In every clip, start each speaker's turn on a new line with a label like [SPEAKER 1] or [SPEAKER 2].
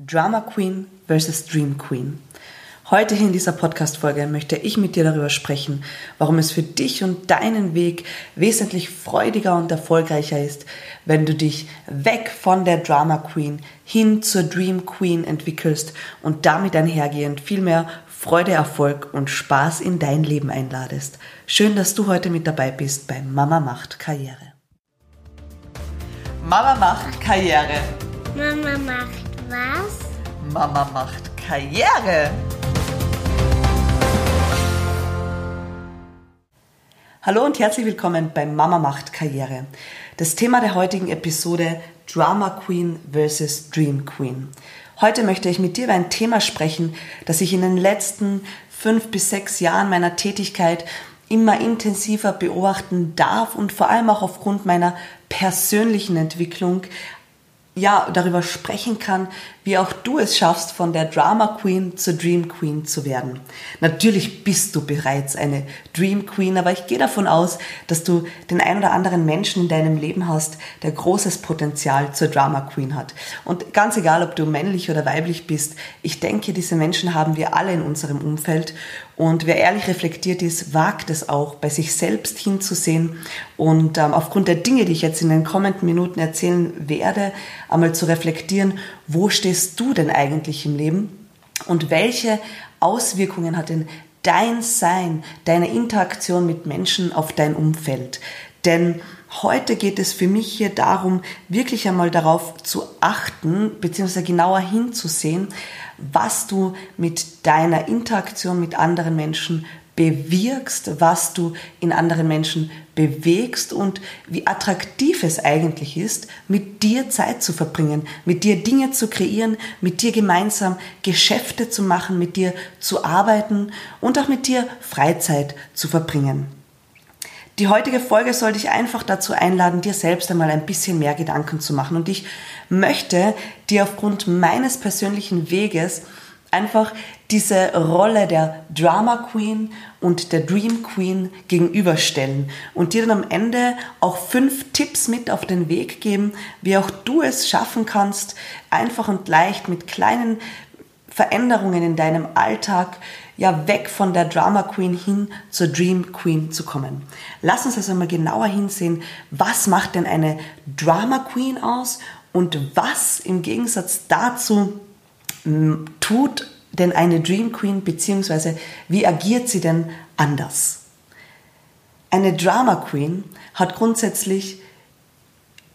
[SPEAKER 1] Drama Queen versus Dream Queen. Heute in dieser Podcast-Folge möchte ich mit dir darüber sprechen, warum es für dich und deinen Weg wesentlich freudiger und erfolgreicher ist, wenn du dich weg von der Drama Queen hin zur Dream Queen entwickelst und damit einhergehend viel mehr Freude, Erfolg und Spaß in dein Leben einladest. Schön, dass du heute mit dabei bist bei Mama macht Karriere. Mama macht Karriere.
[SPEAKER 2] Mama macht was?
[SPEAKER 1] Mama macht Karriere. Hallo und herzlich willkommen bei Mama macht Karriere. Das Thema der heutigen Episode Drama Queen versus Dream Queen. Heute möchte ich mit dir über ein Thema sprechen, das ich in den letzten fünf bis sechs Jahren meiner Tätigkeit immer intensiver beobachten darf und vor allem auch aufgrund meiner persönlichen Entwicklung ja, darüber sprechen kann, wie auch du es schaffst, von der Drama Queen zur Dream Queen zu werden. Natürlich bist du bereits eine Dream Queen, aber ich gehe davon aus, dass du den ein oder anderen Menschen in deinem Leben hast, der großes Potenzial zur Drama Queen hat. Und ganz egal, ob du männlich oder weiblich bist, ich denke, diese Menschen haben wir alle in unserem Umfeld und wer ehrlich reflektiert ist, wagt es auch, bei sich selbst hinzusehen und ähm, aufgrund der Dinge, die ich jetzt in den kommenden Minuten erzählen werde, einmal zu reflektieren, wo stehst du denn eigentlich im Leben und welche Auswirkungen hat denn dein Sein, deine Interaktion mit Menschen auf dein Umfeld? Denn heute geht es für mich hier darum, wirklich einmal darauf zu achten, beziehungsweise genauer hinzusehen, was du mit deiner Interaktion mit anderen Menschen bewirkst, was du in anderen Menschen bewegst und wie attraktiv es eigentlich ist, mit dir Zeit zu verbringen, mit dir Dinge zu kreieren, mit dir gemeinsam Geschäfte zu machen, mit dir zu arbeiten und auch mit dir Freizeit zu verbringen. Die heutige Folge soll dich einfach dazu einladen, dir selbst einmal ein bisschen mehr Gedanken zu machen. Und ich möchte dir aufgrund meines persönlichen Weges einfach diese Rolle der Drama Queen und der Dream Queen gegenüberstellen und dir dann am Ende auch fünf Tipps mit auf den Weg geben, wie auch du es schaffen kannst, einfach und leicht mit kleinen Veränderungen in deinem Alltag ja weg von der Drama Queen hin zur Dream Queen zu kommen. Lass uns also mal genauer hinsehen, was macht denn eine Drama Queen aus und was im Gegensatz dazu tut denn eine Dream Queen beziehungsweise wie agiert sie denn anders? Eine Drama Queen hat grundsätzlich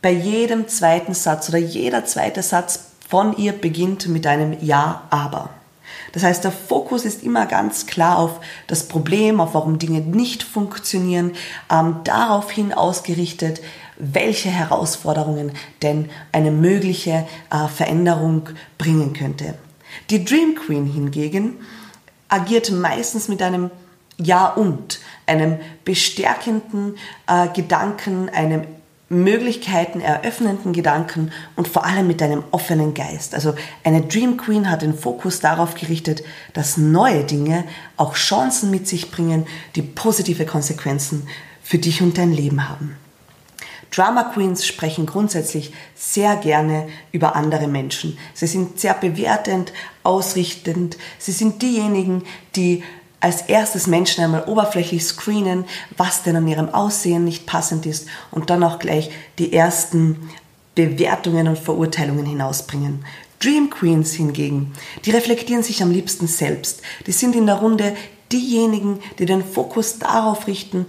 [SPEAKER 1] bei jedem zweiten Satz oder jeder zweite Satz von ihr beginnt mit einem Ja, aber. Das heißt, der Fokus ist immer ganz klar auf das Problem, auf warum Dinge nicht funktionieren, ähm, daraufhin ausgerichtet, welche Herausforderungen denn eine mögliche äh, Veränderung bringen könnte. Die Dream Queen hingegen agiert meistens mit einem Ja und, einem bestärkenden äh, Gedanken, einem Möglichkeiten eröffnenden Gedanken und vor allem mit einem offenen Geist. Also eine Dream Queen hat den Fokus darauf gerichtet, dass neue Dinge auch Chancen mit sich bringen, die positive Konsequenzen für dich und dein Leben haben. Drama Queens sprechen grundsätzlich sehr gerne über andere Menschen. Sie sind sehr bewertend, ausrichtend. Sie sind diejenigen, die als erstes Menschen einmal oberflächlich screenen, was denn an ihrem Aussehen nicht passend ist und dann auch gleich die ersten Bewertungen und Verurteilungen hinausbringen. Dream Queens hingegen, die reflektieren sich am liebsten selbst. Die sind in der Runde diejenigen, die den Fokus darauf richten,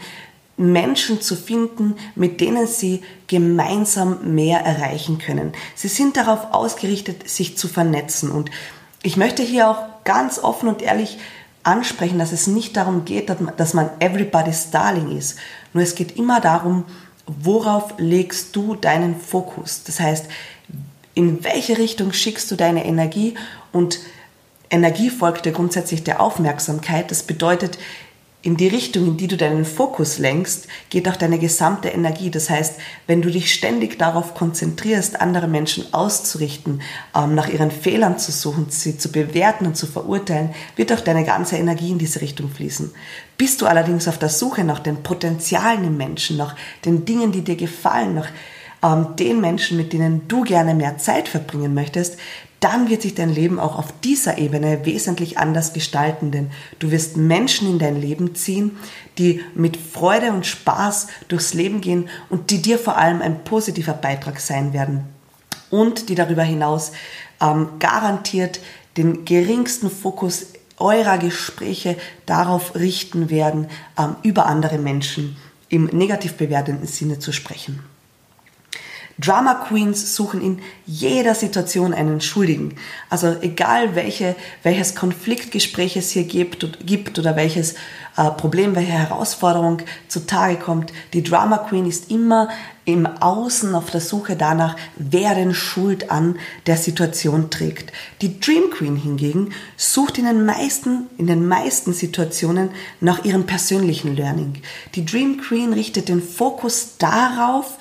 [SPEAKER 1] Menschen zu finden, mit denen sie gemeinsam mehr erreichen können. Sie sind darauf ausgerichtet, sich zu vernetzen. Und ich möchte hier auch ganz offen und ehrlich ansprechen, dass es nicht darum geht, dass man everybody's darling ist. Nur es geht immer darum, worauf legst du deinen Fokus? Das heißt, in welche Richtung schickst du deine Energie? Und Energie folgt ja grundsätzlich der Aufmerksamkeit. Das bedeutet, in die Richtung, in die du deinen Fokus lenkst, geht auch deine gesamte Energie. Das heißt, wenn du dich ständig darauf konzentrierst, andere Menschen auszurichten, ähm, nach ihren Fehlern zu suchen, sie zu bewerten und zu verurteilen, wird auch deine ganze Energie in diese Richtung fließen. Bist du allerdings auf der Suche nach den Potenzialen im Menschen, nach den Dingen, die dir gefallen, nach ähm, den Menschen, mit denen du gerne mehr Zeit verbringen möchtest, dann wird sich dein Leben auch auf dieser Ebene wesentlich anders gestalten, denn du wirst Menschen in dein Leben ziehen, die mit Freude und Spaß durchs Leben gehen und die dir vor allem ein positiver Beitrag sein werden und die darüber hinaus ähm, garantiert den geringsten Fokus eurer Gespräche darauf richten werden, ähm, über andere Menschen im negativ bewertenden Sinne zu sprechen. Drama Queens suchen in jeder Situation einen Schuldigen. Also egal welche, welches Konfliktgespräch es hier gibt, gibt oder welches äh, Problem, welche Herausforderung zutage kommt, die Drama Queen ist immer im Außen auf der Suche danach, wer den Schuld an der Situation trägt. Die Dream Queen hingegen sucht in den meisten, in den meisten Situationen nach ihrem persönlichen Learning. Die Dream Queen richtet den Fokus darauf,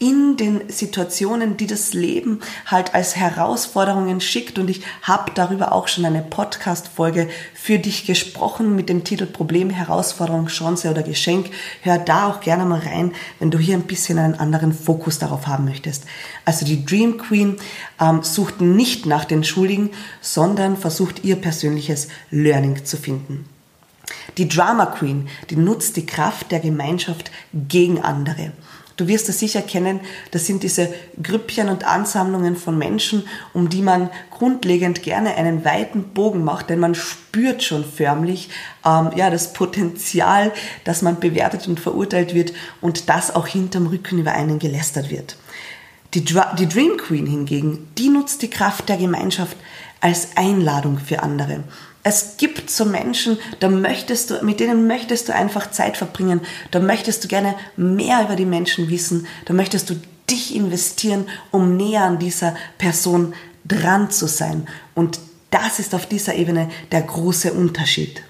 [SPEAKER 1] in den Situationen, die das Leben halt als Herausforderungen schickt. Und ich habe darüber auch schon eine Podcast-Folge für dich gesprochen mit dem Titel Problem, Herausforderung, Chance oder Geschenk. Hör da auch gerne mal rein, wenn du hier ein bisschen einen anderen Fokus darauf haben möchtest. Also die Dream Queen ähm, sucht nicht nach den Schuldigen, sondern versucht ihr persönliches Learning zu finden. Die Drama Queen, die nutzt die Kraft der Gemeinschaft gegen andere. Du wirst es sicher kennen, das sind diese Grüppchen und Ansammlungen von Menschen, um die man grundlegend gerne einen weiten Bogen macht, denn man spürt schon förmlich ähm, ja, das Potenzial, dass man bewertet und verurteilt wird und das auch hinterm Rücken über einen gelästert wird. Die, die Dream Queen hingegen, die nutzt die Kraft der Gemeinschaft als Einladung für andere. Es gibt so Menschen, da möchtest du, mit denen möchtest du einfach Zeit verbringen. Da möchtest du gerne mehr über die Menschen wissen. Da möchtest du dich investieren, um näher an dieser Person dran zu sein. Und das ist auf dieser Ebene der große Unterschied.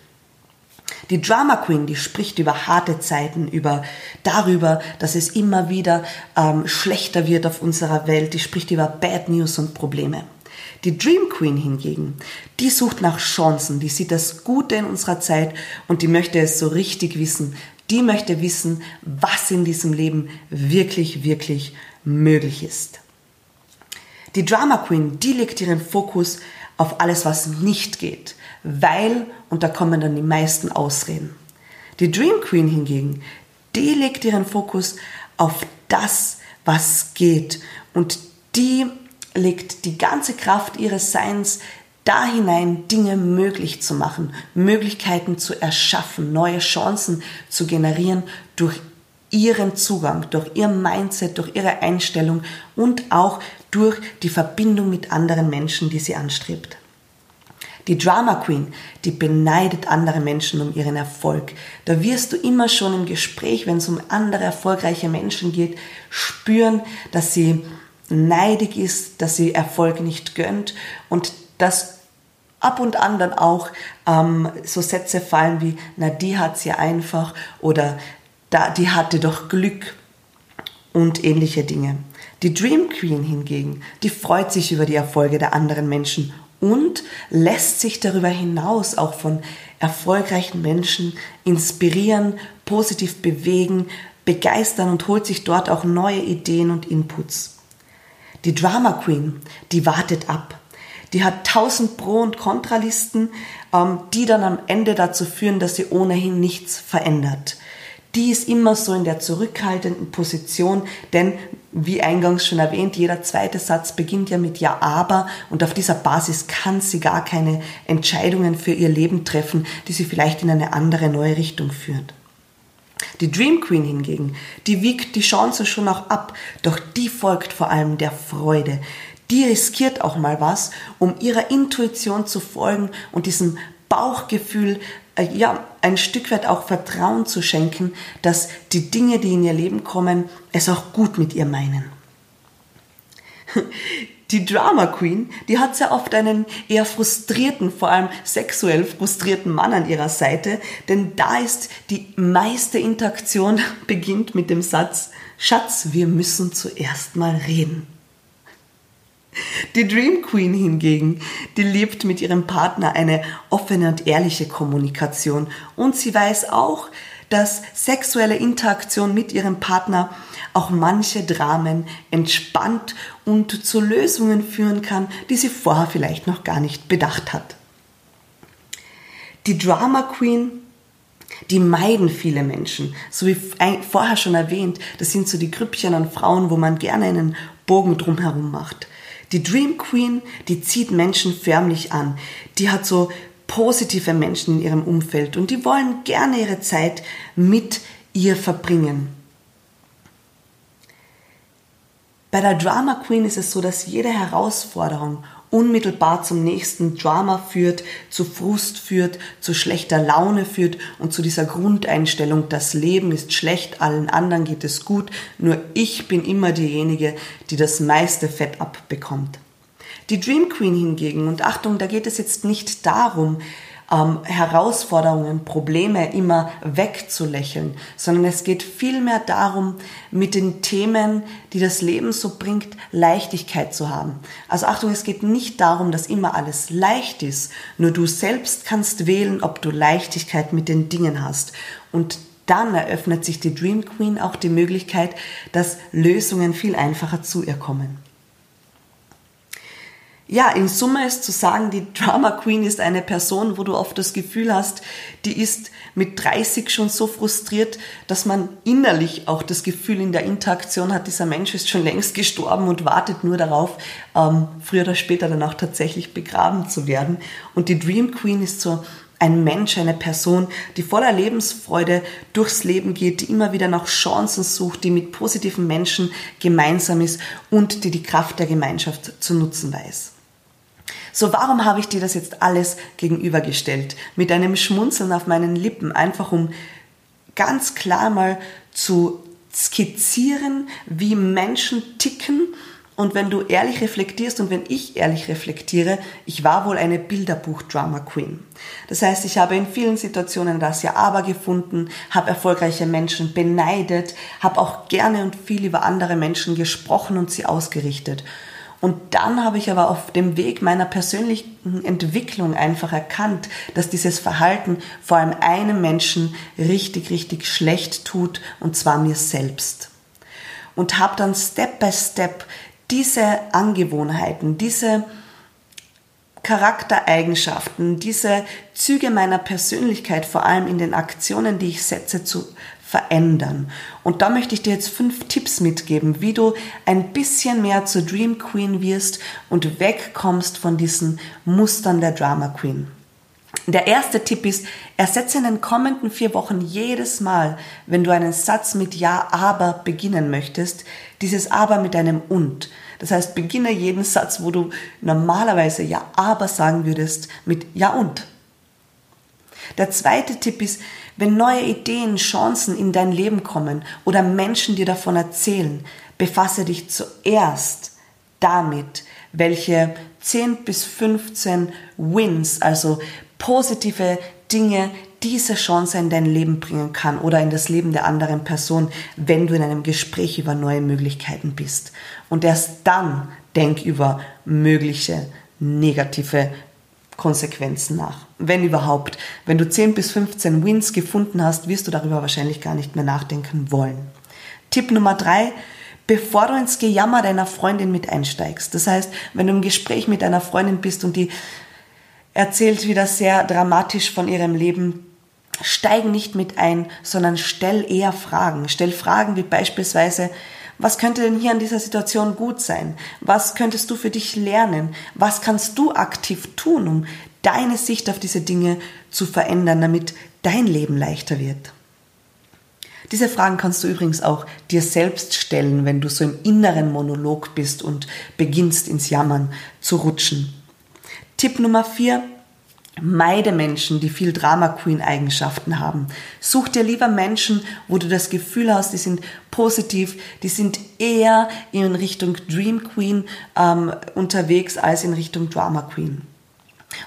[SPEAKER 1] Die Drama Queen, die spricht über harte Zeiten, über darüber, dass es immer wieder ähm, schlechter wird auf unserer Welt. Die spricht über Bad News und Probleme. Die Dream Queen hingegen, die sucht nach Chancen, die sieht das Gute in unserer Zeit und die möchte es so richtig wissen. Die möchte wissen, was in diesem Leben wirklich, wirklich möglich ist. Die Drama Queen, die legt ihren Fokus auf alles, was nicht geht, weil, und da kommen dann die meisten Ausreden. Die Dream Queen hingegen, die legt ihren Fokus auf das, was geht und die legt die ganze Kraft ihres Seins da hinein, Dinge möglich zu machen, Möglichkeiten zu erschaffen, neue Chancen zu generieren durch ihren Zugang, durch ihr Mindset, durch ihre Einstellung und auch durch die Verbindung mit anderen Menschen, die sie anstrebt. Die Drama Queen, die beneidet andere Menschen um ihren Erfolg. Da wirst du immer schon im Gespräch, wenn es um andere erfolgreiche Menschen geht, spüren, dass sie neidig ist, dass sie Erfolg nicht gönnt und dass ab und an dann auch ähm, so Sätze fallen wie, na, die hat's ja einfach oder da, die hatte doch Glück und ähnliche Dinge. Die Dream Queen hingegen, die freut sich über die Erfolge der anderen Menschen und lässt sich darüber hinaus auch von erfolgreichen Menschen inspirieren, positiv bewegen, begeistern und holt sich dort auch neue Ideen und Inputs. Die Drama Queen, die wartet ab. Die hat tausend Pro- und Kontralisten, ähm, die dann am Ende dazu führen, dass sie ohnehin nichts verändert. Die ist immer so in der zurückhaltenden Position, denn wie eingangs schon erwähnt, jeder zweite Satz beginnt ja mit Ja, aber und auf dieser Basis kann sie gar keine Entscheidungen für ihr Leben treffen, die sie vielleicht in eine andere neue Richtung führt. Die Dream Queen hingegen, die wiegt die Chance schon auch ab, doch die folgt vor allem der Freude. Die riskiert auch mal was, um ihrer Intuition zu folgen und diesem Bauchgefühl, äh, ja, ein Stück weit auch Vertrauen zu schenken, dass die Dinge, die in ihr Leben kommen, es auch gut mit ihr meinen. Die Drama Queen, die hat sehr oft einen eher frustrierten, vor allem sexuell frustrierten Mann an ihrer Seite, denn da ist die meiste Interaktion beginnt mit dem Satz, Schatz, wir müssen zuerst mal reden. Die Dream Queen hingegen, die lebt mit ihrem Partner eine offene und ehrliche Kommunikation und sie weiß auch, dass sexuelle Interaktion mit ihrem Partner auch manche Dramen entspannt und zu Lösungen führen kann, die sie vorher vielleicht noch gar nicht bedacht hat. Die Drama Queen die meiden viele Menschen. So wie vorher schon erwähnt, das sind so die Grüppchen an Frauen, wo man gerne einen Bogen drumherum macht. Die Dream Queen, die zieht Menschen förmlich an. Die hat so positive Menschen in ihrem Umfeld und die wollen gerne ihre Zeit mit ihr verbringen. Bei der Drama Queen ist es so, dass jede Herausforderung unmittelbar zum nächsten Drama führt, zu Frust führt, zu schlechter Laune führt und zu dieser Grundeinstellung, das Leben ist schlecht, allen anderen geht es gut, nur ich bin immer diejenige, die das meiste Fett abbekommt. Die Dream Queen hingegen, und Achtung, da geht es jetzt nicht darum, ähm, Herausforderungen, Probleme immer wegzulächeln, sondern es geht vielmehr darum, mit den Themen, die das Leben so bringt, Leichtigkeit zu haben. Also Achtung, es geht nicht darum, dass immer alles leicht ist, nur du selbst kannst wählen, ob du Leichtigkeit mit den Dingen hast. Und dann eröffnet sich die Dream Queen auch die Möglichkeit, dass Lösungen viel einfacher zu ihr kommen ja, in Summe ist zu sagen, die Drama Queen ist eine Person, wo du oft das Gefühl hast, die ist mit 30 schon so frustriert, dass man innerlich auch das Gefühl in der Interaktion hat, dieser Mensch ist schon längst gestorben und wartet nur darauf, ähm, früher oder später dann auch tatsächlich begraben zu werden. Und die Dream Queen ist so ein Mensch, eine Person, die voller Lebensfreude durchs Leben geht, die immer wieder nach Chancen sucht, die mit positiven Menschen gemeinsam ist und die die Kraft der Gemeinschaft zu nutzen weiß. So, warum habe ich dir das jetzt alles gegenübergestellt? Mit einem Schmunzeln auf meinen Lippen, einfach um ganz klar mal zu skizzieren, wie Menschen ticken. Und wenn du ehrlich reflektierst und wenn ich ehrlich reflektiere, ich war wohl eine Bilderbuch-Drama Queen. Das heißt, ich habe in vielen Situationen das Ja-Aber gefunden, habe erfolgreiche Menschen beneidet, habe auch gerne und viel über andere Menschen gesprochen und sie ausgerichtet. Und dann habe ich aber auf dem Weg meiner persönlichen Entwicklung einfach erkannt, dass dieses Verhalten vor allem einem Menschen richtig, richtig schlecht tut, und zwar mir selbst. Und habe dann Step by Step diese Angewohnheiten, diese Charaktereigenschaften, diese Züge meiner Persönlichkeit, vor allem in den Aktionen, die ich setze, zu verändern. Und da möchte ich dir jetzt fünf Tipps mitgeben, wie du ein bisschen mehr zur Dream Queen wirst und wegkommst von diesen Mustern der Drama Queen. Der erste Tipp ist, ersetze in den kommenden vier Wochen jedes Mal, wenn du einen Satz mit Ja, aber beginnen möchtest, dieses Aber mit einem Und. Das heißt, beginne jeden Satz, wo du normalerweise Ja, aber sagen würdest, mit Ja und. Der zweite Tipp ist, wenn neue Ideen, Chancen in dein Leben kommen oder Menschen dir davon erzählen, befasse dich zuerst damit, welche 10 bis 15 Wins, also positive Dinge, diese Chance in dein Leben bringen kann oder in das Leben der anderen Person, wenn du in einem Gespräch über neue Möglichkeiten bist. Und erst dann denk über mögliche negative Konsequenzen nach. Wenn überhaupt. Wenn du 10 bis 15 Wins gefunden hast, wirst du darüber wahrscheinlich gar nicht mehr nachdenken wollen. Tipp Nummer 3. Bevor du ins Gejammer deiner Freundin mit einsteigst. Das heißt, wenn du im Gespräch mit einer Freundin bist und die erzählt wieder sehr dramatisch von ihrem Leben, steig nicht mit ein, sondern stell eher Fragen. Stell Fragen wie beispielsweise, was könnte denn hier an dieser Situation gut sein? Was könntest du für dich lernen? Was kannst du aktiv tun, um deine Sicht auf diese Dinge zu verändern, damit dein Leben leichter wird? Diese Fragen kannst du übrigens auch dir selbst stellen, wenn du so im inneren Monolog bist und beginnst ins Jammern zu rutschen. Tipp Nummer vier, Meide Menschen, die viel Drama Queen Eigenschaften haben. Such dir lieber Menschen, wo du das Gefühl hast, die sind positiv, die sind eher in Richtung Dream Queen ähm, unterwegs als in Richtung Drama Queen.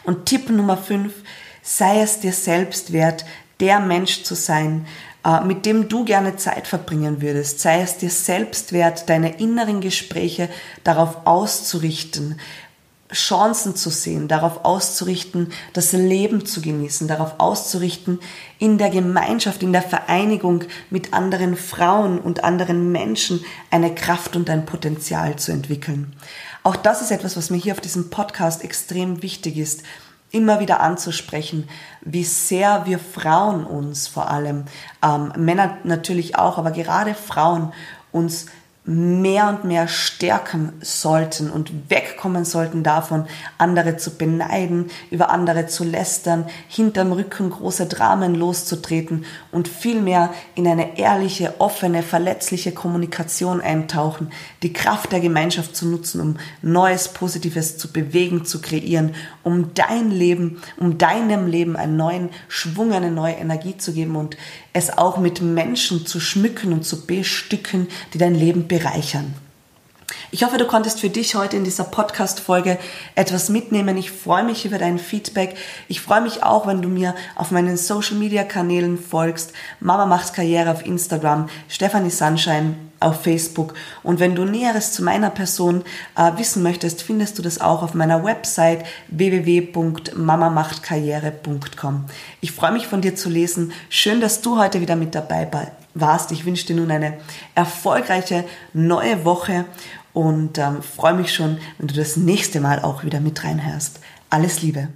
[SPEAKER 1] Und Tipp Nummer 5, sei es dir selbst wert, der Mensch zu sein, äh, mit dem du gerne Zeit verbringen würdest. Sei es dir selbst wert, deine inneren Gespräche darauf auszurichten, Chancen zu sehen, darauf auszurichten, das Leben zu genießen, darauf auszurichten, in der Gemeinschaft, in der Vereinigung mit anderen Frauen und anderen Menschen eine Kraft und ein Potenzial zu entwickeln. Auch das ist etwas, was mir hier auf diesem Podcast extrem wichtig ist, immer wieder anzusprechen, wie sehr wir Frauen uns vor allem, ähm, Männer natürlich auch, aber gerade Frauen uns mehr und mehr stärken sollten und wegkommen sollten davon, andere zu beneiden, über andere zu lästern, hinterm Rücken große Dramen loszutreten und vielmehr in eine ehrliche, offene, verletzliche Kommunikation eintauchen, die Kraft der Gemeinschaft zu nutzen, um Neues, Positives zu bewegen, zu kreieren, um dein Leben, um deinem Leben einen neuen Schwung, eine neue Energie zu geben und es auch mit Menschen zu schmücken und zu bestücken, die dein Leben bereichern. Ich hoffe, du konntest für dich heute in dieser Podcast-Folge etwas mitnehmen. Ich freue mich über dein Feedback. Ich freue mich auch, wenn du mir auf meinen Social-Media-Kanälen folgst. Mama macht Karriere auf Instagram, Stephanie Sunshine auf Facebook. Und wenn du Näheres zu meiner Person äh, wissen möchtest, findest du das auch auf meiner Website www.mamamachtkarriere.com. Ich freue mich von dir zu lesen. Schön, dass du heute wieder mit dabei warst. Ich wünsche dir nun eine erfolgreiche neue Woche und ähm, freue mich schon, wenn du das nächste Mal auch wieder mit reinhörst. Alles Liebe.